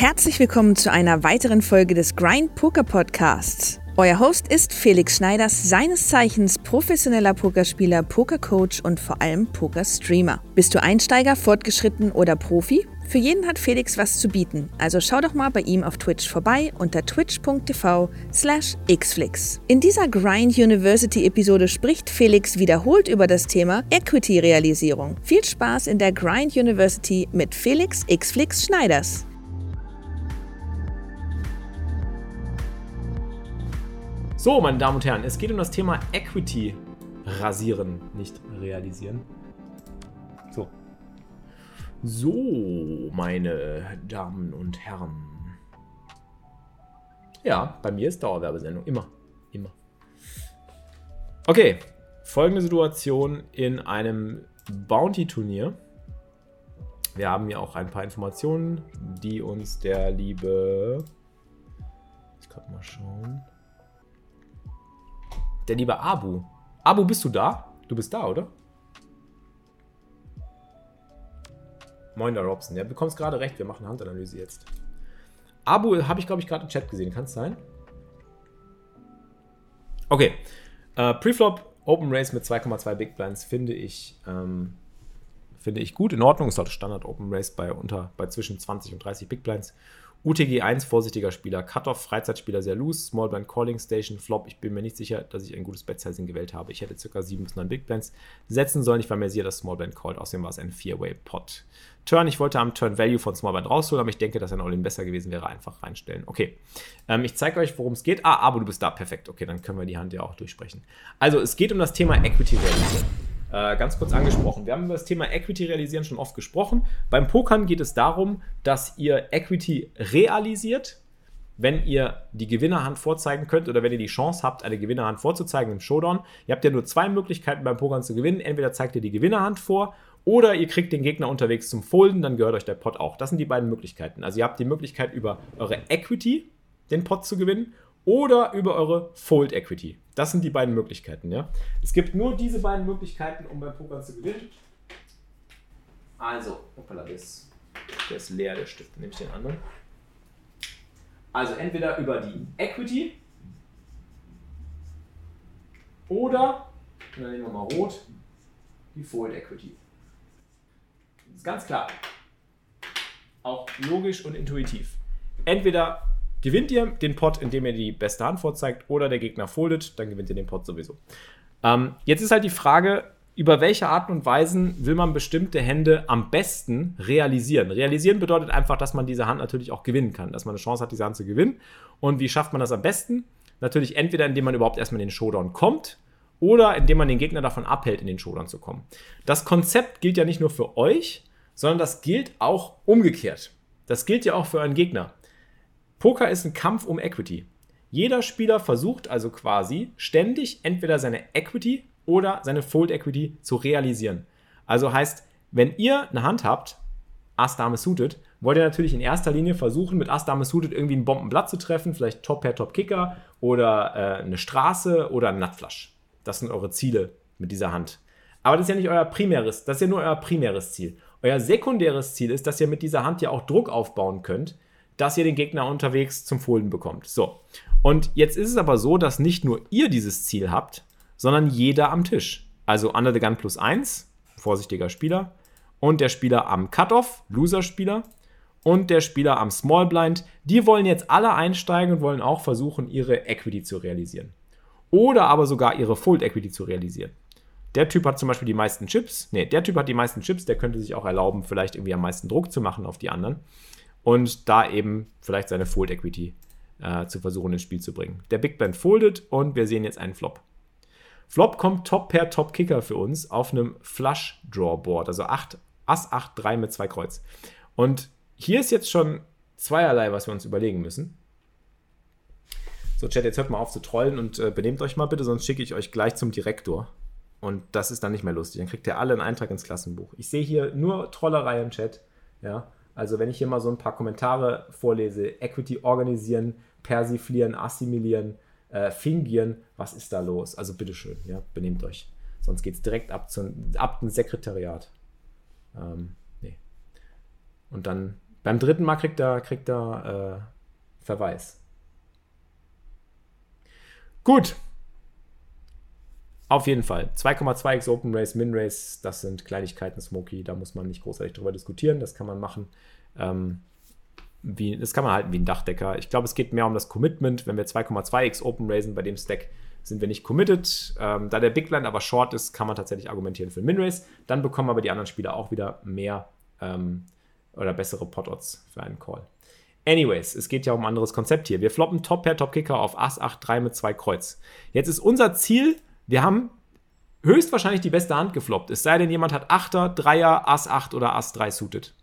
Herzlich willkommen zu einer weiteren Folge des Grind Poker Podcasts. Euer Host ist Felix Schneiders, seines Zeichens professioneller Pokerspieler, Pokercoach und vor allem Pokerstreamer. Bist du Einsteiger, fortgeschritten oder Profi? Für jeden hat Felix was zu bieten, also schau doch mal bei ihm auf Twitch vorbei unter twitch.tv slash xflix. In dieser Grind University Episode spricht Felix wiederholt über das Thema Equity-Realisierung. Viel Spaß in der Grind University mit Felix Xflix Schneiders. So, meine Damen und Herren, es geht um das Thema Equity rasieren, nicht realisieren. So. So, meine Damen und Herren. Ja, bei mir ist Dauerwerbesendung. Immer. Immer. Okay. Folgende Situation in einem Bounty-Turnier. Wir haben hier auch ein paar Informationen, die uns der liebe. Ich kann mal schauen. Der liebe Abu. Abu, bist du da? Du bist da, oder? Moin, der Robson. Ja, bekommst gerade recht. Wir machen Handanalyse jetzt. Abu habe ich, glaube ich, gerade im Chat gesehen. Kann es sein? Okay. Äh, Preflop Open Race mit 2,2 Big Blinds finde ich, ähm, finde ich gut. In Ordnung. Ist halt Standard Open Race bei, unter, bei zwischen 20 und 30 Big Blinds. UTG 1, vorsichtiger Spieler. Cutoff, Freizeitspieler sehr loose. Small Blind Calling Station, Flop. Ich bin mir nicht sicher, dass ich ein gutes Bet-Sizing gewählt habe. Ich hätte ca. 7 bis 9 Big Blinds setzen sollen. Ich war mir sicher, dass Small Blind called. Außerdem war es ein 4-Way-Pot. Turn, ich wollte am Turn Value von Small Blind rausholen, aber ich denke, dass ein All-In besser gewesen wäre. Einfach reinstellen. Okay. Ähm, ich zeige euch, worum es geht. Ah, aber du bist da. Perfekt. Okay, dann können wir die Hand ja auch durchsprechen. Also, es geht um das Thema Equity Value äh, ganz kurz angesprochen. Wir haben über das Thema Equity realisieren schon oft gesprochen. Beim Pokern geht es darum, dass ihr Equity realisiert, wenn ihr die Gewinnerhand vorzeigen könnt oder wenn ihr die Chance habt, eine Gewinnerhand vorzuzeigen im Showdown. Ihr habt ja nur zwei Möglichkeiten beim Pokern zu gewinnen. Entweder zeigt ihr die Gewinnerhand vor oder ihr kriegt den Gegner unterwegs zum Folden, dann gehört euch der Pot auch. Das sind die beiden Möglichkeiten. Also ihr habt die Möglichkeit über eure Equity den Pot zu gewinnen oder über eure Fold Equity. Das sind die beiden Möglichkeiten. Ja? Es gibt nur diese beiden Möglichkeiten, um beim Poker zu gewinnen. Also, hoppala, der ist, der ist leer, der Stift. Nehme ich den anderen. Also entweder über die Equity oder, dann nehmen wir mal rot, die Fold Equity. Das ist ganz klar. Auch logisch und intuitiv. Entweder gewinnt ihr den Pot, indem ihr die beste Hand vorzeigt, oder der Gegner foldet, dann gewinnt ihr den Pot sowieso. Ähm, jetzt ist halt die Frage, über welche Arten und Weisen will man bestimmte Hände am besten realisieren? Realisieren bedeutet einfach, dass man diese Hand natürlich auch gewinnen kann, dass man eine Chance hat, diese Hand zu gewinnen. Und wie schafft man das am besten? Natürlich entweder, indem man überhaupt erstmal in den Showdown kommt oder indem man den Gegner davon abhält, in den Showdown zu kommen. Das Konzept gilt ja nicht nur für euch, sondern das gilt auch umgekehrt. Das gilt ja auch für euren Gegner. Poker ist ein Kampf um Equity. Jeder Spieler versucht also quasi ständig entweder seine Equity oder seine Fold Equity zu realisieren. Also heißt, wenn ihr eine Hand habt, Ass Dame suited, wollt ihr natürlich in erster Linie versuchen, mit Ass Dame suited irgendwie ein Bombenblatt zu treffen, vielleicht Top Pair Top Kicker oder äh, eine Straße oder ein Nutflush. Das sind eure Ziele mit dieser Hand. Aber das ist ja nicht euer primäres, das ist ja nur euer primäres Ziel. Euer sekundäres Ziel ist, dass ihr mit dieser Hand ja auch Druck aufbauen könnt, dass ihr den Gegner unterwegs zum Folden bekommt. So. Und jetzt ist es aber so, dass nicht nur ihr dieses Ziel habt, sondern jeder am Tisch. Also Under the Gun plus 1, vorsichtiger Spieler, und der Spieler am Cutoff, Loser-Spieler, und der Spieler am Small Blind, die wollen jetzt alle einsteigen und wollen auch versuchen, ihre Equity zu realisieren. Oder aber sogar ihre Full Equity zu realisieren. Der Typ hat zum Beispiel die meisten Chips. Ne, der Typ hat die meisten Chips, der könnte sich auch erlauben, vielleicht irgendwie am meisten Druck zu machen auf die anderen und da eben vielleicht seine Fold Equity äh, zu versuchen ins Spiel zu bringen. Der Big Blind foldet und wir sehen jetzt einen Flop. Flop kommt Top Pair Top Kicker für uns auf einem Flush Draw Board, also 8, Ass 8 3 mit zwei Kreuz. Und hier ist jetzt schon zweierlei, was wir uns überlegen müssen. So, Chat, jetzt hört mal auf zu trollen und äh, benehmt euch mal bitte, sonst schicke ich euch gleich zum Direktor. Und das ist dann nicht mehr lustig. Dann kriegt ihr alle einen Eintrag ins Klassenbuch. Ich sehe hier nur Trollerei im Chat. Ja. Also wenn ich hier mal so ein paar Kommentare vorlese, Equity organisieren, persiflieren, assimilieren, äh, fingieren, was ist da los? Also bitteschön, ja, benehmt euch. Sonst geht es direkt ab, zu, ab ins Sekretariat. Ähm, nee. Und dann Beim dritten Mal kriegt er, kriegt er äh, Verweis. Gut. Auf jeden Fall. 2,2x Open Race, Min Race, das sind Kleinigkeiten, Smoky. Da muss man nicht großartig drüber diskutieren. Das kann man machen. Ähm, wie, das kann man halten wie ein Dachdecker. Ich glaube, es geht mehr um das Commitment. Wenn wir 2,2x Open Raisen bei dem Stack, sind wir nicht committed. Ähm, da der Big Blind aber short ist, kann man tatsächlich argumentieren für ein Min-Race. Dann bekommen aber die anderen Spieler auch wieder mehr ähm, oder bessere Pot-Odds für einen Call. Anyways, es geht ja um ein anderes Konzept hier. Wir floppen Top-Pair, Top-Kicker auf Ass 8, 3 mit 2 Kreuz. Jetzt ist unser Ziel, wir haben höchstwahrscheinlich die beste Hand gefloppt. Es sei denn, jemand hat 8er, 3er, Ass 8 oder Ass 3 suited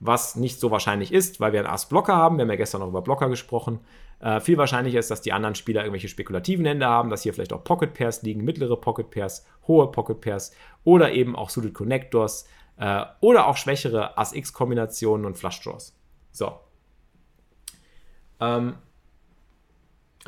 was nicht so wahrscheinlich ist, weil wir einen Ass-Blocker haben. Wir haben ja gestern noch über Blocker gesprochen. Äh, viel wahrscheinlicher ist, dass die anderen Spieler irgendwelche spekulativen Hände haben, dass hier vielleicht auch Pocket Pairs liegen, mittlere Pocket Pairs, hohe Pocket Pairs oder eben auch Suited Connectors äh, oder auch schwächere Ass-X-Kombinationen und Flush Draws. So. Ähm,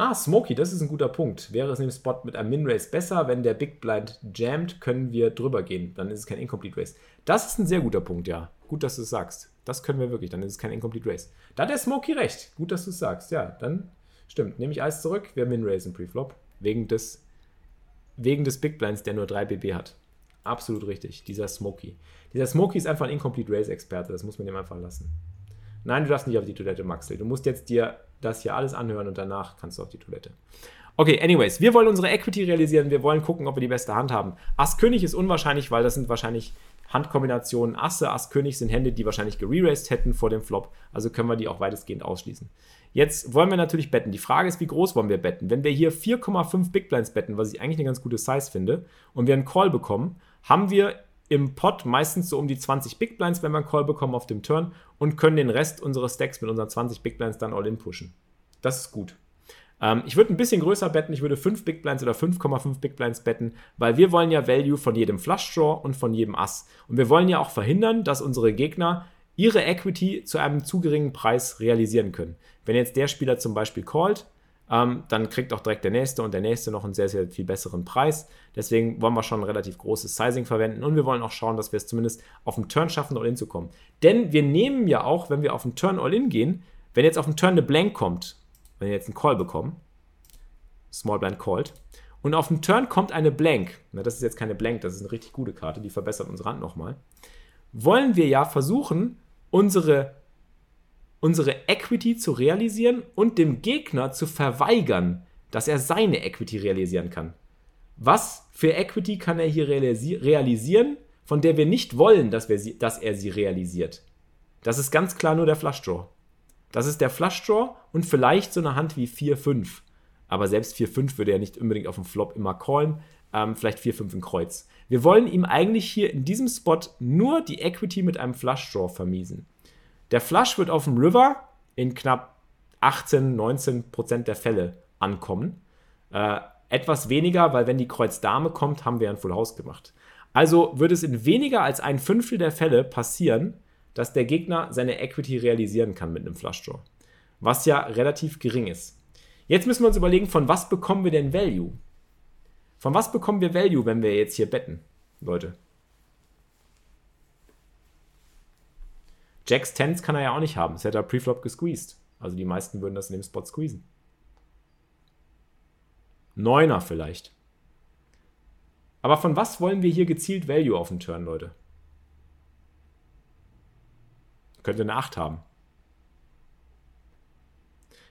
Ah, Smokey, das ist ein guter Punkt. Wäre es in dem Spot mit einem Min-Race besser, wenn der Big Blind jammt, können wir drüber gehen. Dann ist es kein Incomplete Race. Das ist ein sehr guter Punkt, ja. Gut, dass du es sagst. Das können wir wirklich, dann ist es kein Incomplete Race. Da hat der Smokey recht. Gut, dass du es sagst. Ja, dann stimmt. Nehme ich alles zurück. Wir Min-Race im Preflop. Wegen des, wegen des Big Blinds, der nur 3 BB hat. Absolut richtig. Dieser Smokey. Dieser Smokey ist einfach ein Incomplete Race-Experte. Das muss man ihm einfach lassen. Nein, du darfst nicht auf die Toilette, Maxel. Du musst jetzt dir das hier alles anhören und danach kannst du auf die Toilette. Okay, anyways, wir wollen unsere Equity realisieren. Wir wollen gucken, ob wir die beste Hand haben. Ass König ist unwahrscheinlich, weil das sind wahrscheinlich Handkombinationen. Asse, Ass König sind Hände, die wahrscheinlich gereraced hätten vor dem Flop. Also können wir die auch weitestgehend ausschließen. Jetzt wollen wir natürlich betten. Die Frage ist, wie groß wollen wir betten? Wenn wir hier 4,5 Big Blinds betten, was ich eigentlich eine ganz gute Size finde, und wir einen Call bekommen, haben wir im Pot meistens so um die 20 Big Blinds, wenn wir einen Call bekommen auf dem Turn und können den Rest unseres Stacks mit unseren 20 Big Blinds dann all in pushen. Das ist gut. Ähm, ich würde ein bisschen größer betten, ich würde 5 Big Blinds oder 5,5 Big Blinds betten, weil wir wollen ja Value von jedem Flush Draw und von jedem Ass. Und wir wollen ja auch verhindern, dass unsere Gegner ihre Equity zu einem zu geringen Preis realisieren können. Wenn jetzt der Spieler zum Beispiel callt, ähm, dann kriegt auch direkt der nächste und der nächste noch einen sehr, sehr viel besseren Preis. Deswegen wollen wir schon ein relativ großes Sizing verwenden und wir wollen auch schauen, dass wir es zumindest auf dem Turn schaffen, All-In zu kommen. Denn wir nehmen ja auch, wenn wir auf dem Turn All-In gehen, wenn jetzt auf dem Turn eine Blank kommt, wenn wir jetzt einen Call bekommen, Small Blind called, und auf dem Turn kommt eine Blank, na, das ist jetzt keine Blank, das ist eine richtig gute Karte, die verbessert unsere Hand nochmal, wollen wir ja versuchen, unsere unsere Equity zu realisieren und dem Gegner zu verweigern, dass er seine Equity realisieren kann. Was für Equity kann er hier realisi realisieren, von der wir nicht wollen, dass, wir sie, dass er sie realisiert? Das ist ganz klar nur der Flush Draw. Das ist der Flush Draw und vielleicht so eine Hand wie 4-5. Aber selbst 4-5 würde er nicht unbedingt auf dem Flop immer callen. Ähm, vielleicht 4-5 in Kreuz. Wir wollen ihm eigentlich hier in diesem Spot nur die Equity mit einem Flush Draw vermiesen. Der Flush wird auf dem River in knapp 18, 19 Prozent der Fälle ankommen. Äh, etwas weniger, weil wenn die Kreuz Dame kommt, haben wir ein Full House gemacht. Also wird es in weniger als ein Fünftel der Fälle passieren, dass der Gegner seine Equity realisieren kann mit einem Flush Draw. Was ja relativ gering ist. Jetzt müssen wir uns überlegen, von was bekommen wir denn Value? Von was bekommen wir Value, wenn wir jetzt hier betten, Leute? Jacks Tens kann er ja auch nicht haben. Das hätte er Preflop gesqueezed. Also die meisten würden das in dem Spot squeezen. Neuner vielleicht. Aber von was wollen wir hier gezielt Value auf den Turn, Leute? Könnte eine 8 haben.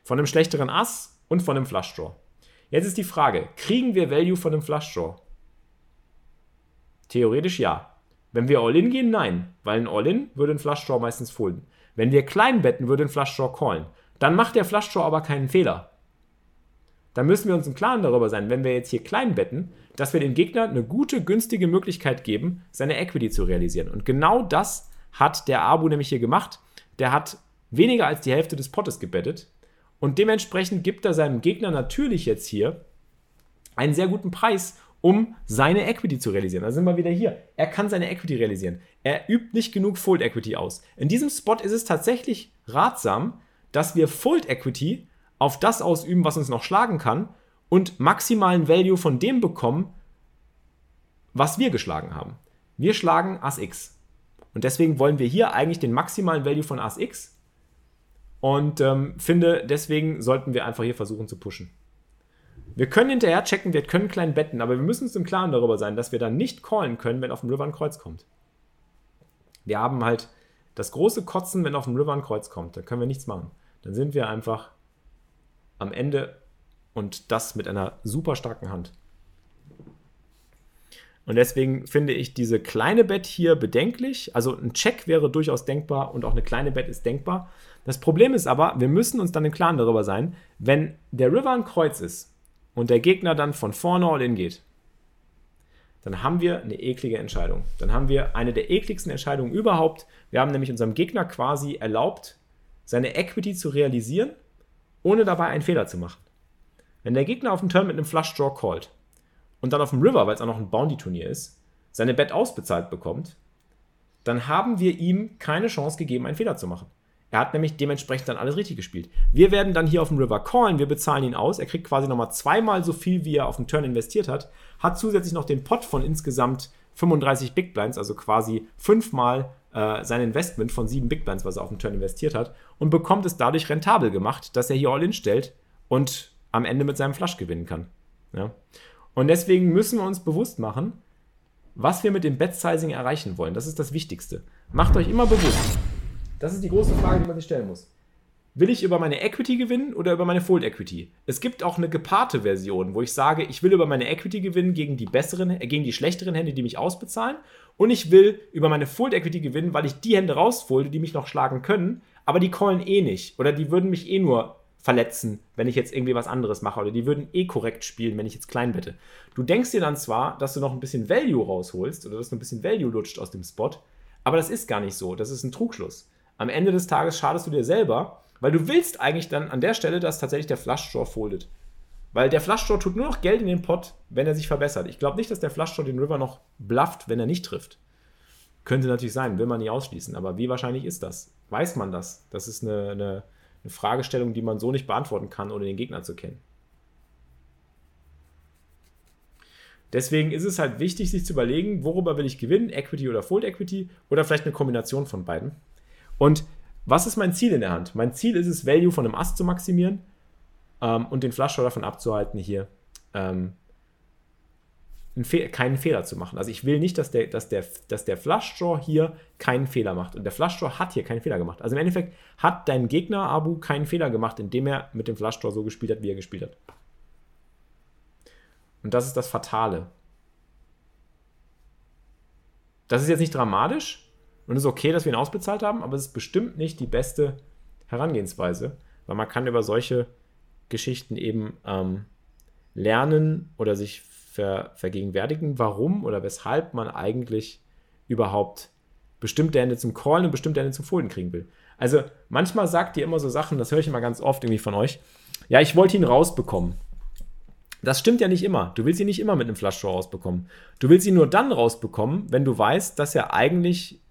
Von einem schlechteren Ass und von einem Flush Draw. Jetzt ist die Frage, kriegen wir Value von einem Flush Draw? Theoretisch ja. Wenn wir All-In gehen, nein, weil ein All-In würde ein Flush Draw meistens folden. Wenn wir klein betten, würde ein Flush Draw callen. Dann macht der Flush Draw aber keinen Fehler. Dann müssen wir uns im Klaren darüber sein, wenn wir jetzt hier klein betten, dass wir dem Gegner eine gute, günstige Möglichkeit geben, seine Equity zu realisieren. Und genau das hat der Abu nämlich hier gemacht. Der hat weniger als die Hälfte des Pottes gebettet. Und dementsprechend gibt er seinem Gegner natürlich jetzt hier einen sehr guten Preis um seine Equity zu realisieren. Da sind wir wieder hier. Er kann seine Equity realisieren. Er übt nicht genug Fold Equity aus. In diesem Spot ist es tatsächlich ratsam, dass wir Fold Equity auf das ausüben, was uns noch schlagen kann und maximalen Value von dem bekommen, was wir geschlagen haben. Wir schlagen Ass X. Und deswegen wollen wir hier eigentlich den maximalen Value von Ass X. Und ähm, finde, deswegen sollten wir einfach hier versuchen zu pushen. Wir können hinterher checken, wir können klein betten, aber wir müssen uns im Klaren darüber sein, dass wir dann nicht callen können, wenn auf dem River ein Kreuz kommt. Wir haben halt das große Kotzen, wenn auf dem River ein Kreuz kommt. Da können wir nichts machen. Dann sind wir einfach am Ende und das mit einer super starken Hand. Und deswegen finde ich diese kleine Bet hier bedenklich. Also ein Check wäre durchaus denkbar und auch eine kleine Bet ist denkbar. Das Problem ist aber, wir müssen uns dann im Klaren darüber sein, wenn der River ein Kreuz ist und der Gegner dann von vorne all in geht, dann haben wir eine eklige Entscheidung. Dann haben wir eine der ekligsten Entscheidungen überhaupt. Wir haben nämlich unserem Gegner quasi erlaubt, seine Equity zu realisieren, ohne dabei einen Fehler zu machen. Wenn der Gegner auf dem Turn mit einem Flush Draw callt und dann auf dem River, weil es auch noch ein Bounty-Turnier ist, seine Bet ausbezahlt bekommt, dann haben wir ihm keine Chance gegeben, einen Fehler zu machen. Er hat nämlich dementsprechend dann alles richtig gespielt. Wir werden dann hier auf dem River callen, wir bezahlen ihn aus. Er kriegt quasi nochmal zweimal so viel, wie er auf dem Turn investiert hat. Hat zusätzlich noch den Pot von insgesamt 35 Big Blinds, also quasi fünfmal äh, sein Investment von sieben Big Blinds, was er auf dem Turn investiert hat. Und bekommt es dadurch rentabel gemacht, dass er hier All-In stellt und am Ende mit seinem Flush gewinnen kann. Ja? Und deswegen müssen wir uns bewusst machen, was wir mit dem Bet-Sizing erreichen wollen. Das ist das Wichtigste. Macht euch immer bewusst, das ist die große Frage, die man sich stellen muss. Will ich über meine Equity gewinnen oder über meine Fold Equity? Es gibt auch eine gepaarte Version, wo ich sage, ich will über meine Equity gewinnen gegen die besseren, äh, gegen die schlechteren Hände, die mich ausbezahlen. Und ich will über meine Fold Equity gewinnen, weil ich die Hände rausfolde, die mich noch schlagen können, aber die callen eh nicht. Oder die würden mich eh nur verletzen, wenn ich jetzt irgendwie was anderes mache. Oder die würden eh korrekt spielen, wenn ich jetzt klein wette. Du denkst dir dann zwar, dass du noch ein bisschen Value rausholst oder dass du ein bisschen Value lutscht aus dem Spot, aber das ist gar nicht so. Das ist ein Trugschluss am Ende des Tages schadest du dir selber, weil du willst eigentlich dann an der Stelle, dass tatsächlich der Flush-Draw foldet. Weil der Flush-Draw tut nur noch Geld in den Pot, wenn er sich verbessert. Ich glaube nicht, dass der Flush-Draw den River noch blufft, wenn er nicht trifft. Könnte natürlich sein, will man nicht ausschließen. Aber wie wahrscheinlich ist das? Weiß man das? Das ist eine, eine, eine Fragestellung, die man so nicht beantworten kann, ohne den Gegner zu kennen. Deswegen ist es halt wichtig, sich zu überlegen, worüber will ich gewinnen, Equity oder Fold Equity oder vielleicht eine Kombination von beiden. Und was ist mein Ziel in der Hand? Mein Ziel ist es, Value von einem Ast zu maximieren ähm, und den Flush davon abzuhalten, hier ähm, Fe keinen Fehler zu machen. Also ich will nicht, dass der, dass der, dass der Flush Draw hier keinen Fehler macht. Und der Flush Draw hat hier keinen Fehler gemacht. Also im Endeffekt hat dein Gegner Abu keinen Fehler gemacht, indem er mit dem Flush Draw so gespielt hat, wie er gespielt hat. Und das ist das Fatale. Das ist jetzt nicht dramatisch, und es ist okay, dass wir ihn ausbezahlt haben, aber es ist bestimmt nicht die beste Herangehensweise, weil man kann über solche Geschichten eben ähm, lernen oder sich ver vergegenwärtigen, warum oder weshalb man eigentlich überhaupt bestimmte Hände zum Callen und bestimmte Hände zum Folden kriegen will. Also manchmal sagt ihr immer so Sachen, das höre ich immer ganz oft irgendwie von euch. Ja, ich wollte ihn rausbekommen. Das stimmt ja nicht immer. Du willst ihn nicht immer mit einem Flush rausbekommen. Du willst ihn nur dann rausbekommen, wenn du weißt, dass er eigentlich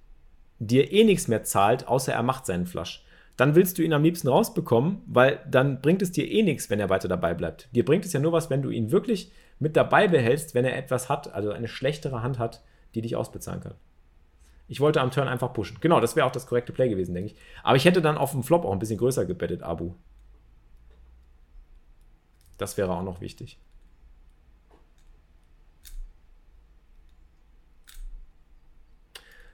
dir eh nichts mehr zahlt, außer er macht seinen Flush. Dann willst du ihn am liebsten rausbekommen, weil dann bringt es dir eh nichts, wenn er weiter dabei bleibt. Dir bringt es ja nur was, wenn du ihn wirklich mit dabei behältst, wenn er etwas hat, also eine schlechtere Hand hat, die dich ausbezahlen kann. Ich wollte am Turn einfach pushen. Genau, das wäre auch das korrekte Play gewesen, denke ich. Aber ich hätte dann auf dem Flop auch ein bisschen größer gebettet, Abu. Das wäre auch noch wichtig.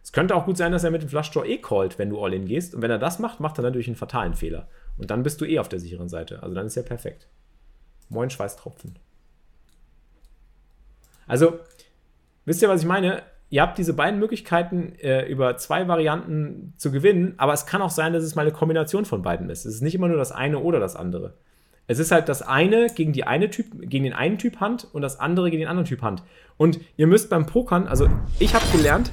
Es könnte auch gut sein, dass er mit dem Flushdraw eh callt, wenn du All-In gehst. Und wenn er das macht, macht er natürlich einen fatalen Fehler. Und dann bist du eh auf der sicheren Seite. Also dann ist er perfekt. Moin Schweißtropfen. Also, wisst ihr, was ich meine? Ihr habt diese beiden Möglichkeiten, äh, über zwei Varianten zu gewinnen, aber es kann auch sein, dass es mal eine Kombination von beiden ist. Es ist nicht immer nur das eine oder das andere. Es ist halt das eine gegen, die eine typ, gegen den einen Typ Hand und das andere gegen den anderen Typ Hand. Und ihr müsst beim Pokern, also ich habe gelernt,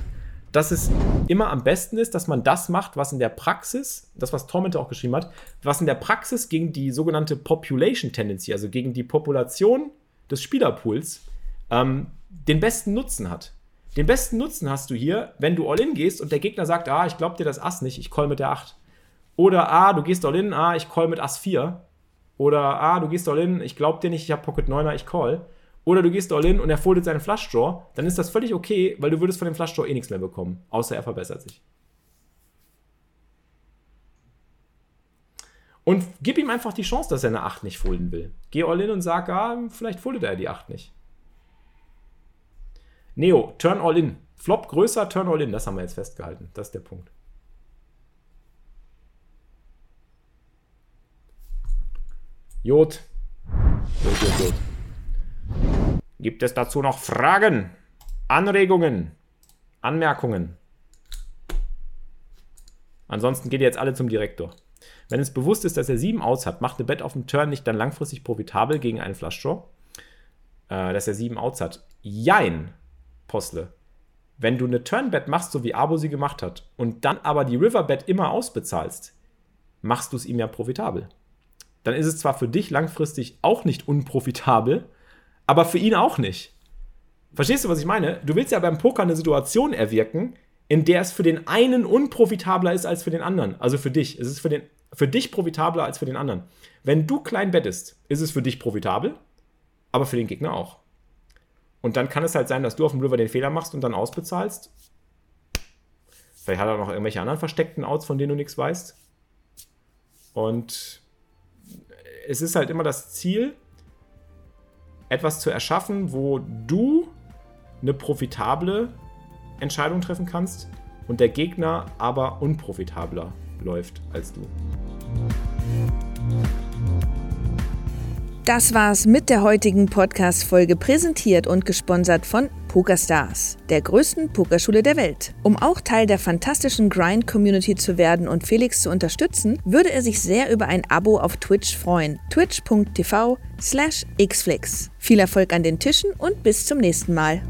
dass es immer am besten ist, dass man das macht, was in der Praxis, das was Tormentor auch geschrieben hat, was in der Praxis gegen die sogenannte Population Tendency, also gegen die Population des Spielerpools, ähm, den besten Nutzen hat. Den besten Nutzen hast du hier, wenn du All-In gehst und der Gegner sagt, ah, ich glaub dir das Ass nicht, ich call mit der 8. Oder, ah, du gehst All-In, ah, ich call mit Ass 4. Oder, ah, du gehst All-In, ich glaub dir nicht, ich habe Pocket 9er, ich call. Oder du gehst all in und er foldet seinen Flush Draw, dann ist das völlig okay, weil du würdest von dem Flush Draw eh nichts mehr bekommen, außer er verbessert sich. Und gib ihm einfach die Chance, dass er eine 8 nicht folden will. Geh all in und sag, ah, vielleicht foldet er die 8 nicht. Neo, turn all in. Flop größer, turn all in. Das haben wir jetzt festgehalten. Das ist der Punkt. Jod. Jod, Jod, Jod. Gibt es dazu noch Fragen, Anregungen, Anmerkungen? Ansonsten geht ihr jetzt alle zum Direktor. Wenn es bewusst ist, dass er sieben Outs hat, macht eine Bet auf dem Turn nicht dann langfristig profitabel gegen einen Flush Draw? Äh, dass er sieben Outs hat. Jein, Postle. Wenn du eine Turn-Bet machst, so wie Abo sie gemacht hat, und dann aber die River-Bet immer ausbezahlst, machst du es ihm ja profitabel. Dann ist es zwar für dich langfristig auch nicht unprofitabel, aber für ihn auch nicht. Verstehst du, was ich meine? Du willst ja beim Poker eine Situation erwirken, in der es für den einen unprofitabler ist als für den anderen. Also für dich. Es ist für, den, für dich profitabler als für den anderen. Wenn du klein bettest, ist es für dich profitabel, aber für den Gegner auch. Und dann kann es halt sein, dass du auf dem River den Fehler machst und dann ausbezahlst. Vielleicht hat er noch irgendwelche anderen versteckten Outs, von denen du nichts weißt. Und es ist halt immer das Ziel, etwas zu erschaffen, wo du eine profitable Entscheidung treffen kannst und der Gegner aber unprofitabler läuft als du. Das war's mit der heutigen Podcast-Folge, präsentiert und gesponsert von PokerStars, der größten Pokerschule der Welt. Um auch Teil der fantastischen Grind-Community zu werden und Felix zu unterstützen, würde er sich sehr über ein Abo auf Twitch freuen. twitch.tv slash xflix. Viel Erfolg an den Tischen und bis zum nächsten Mal.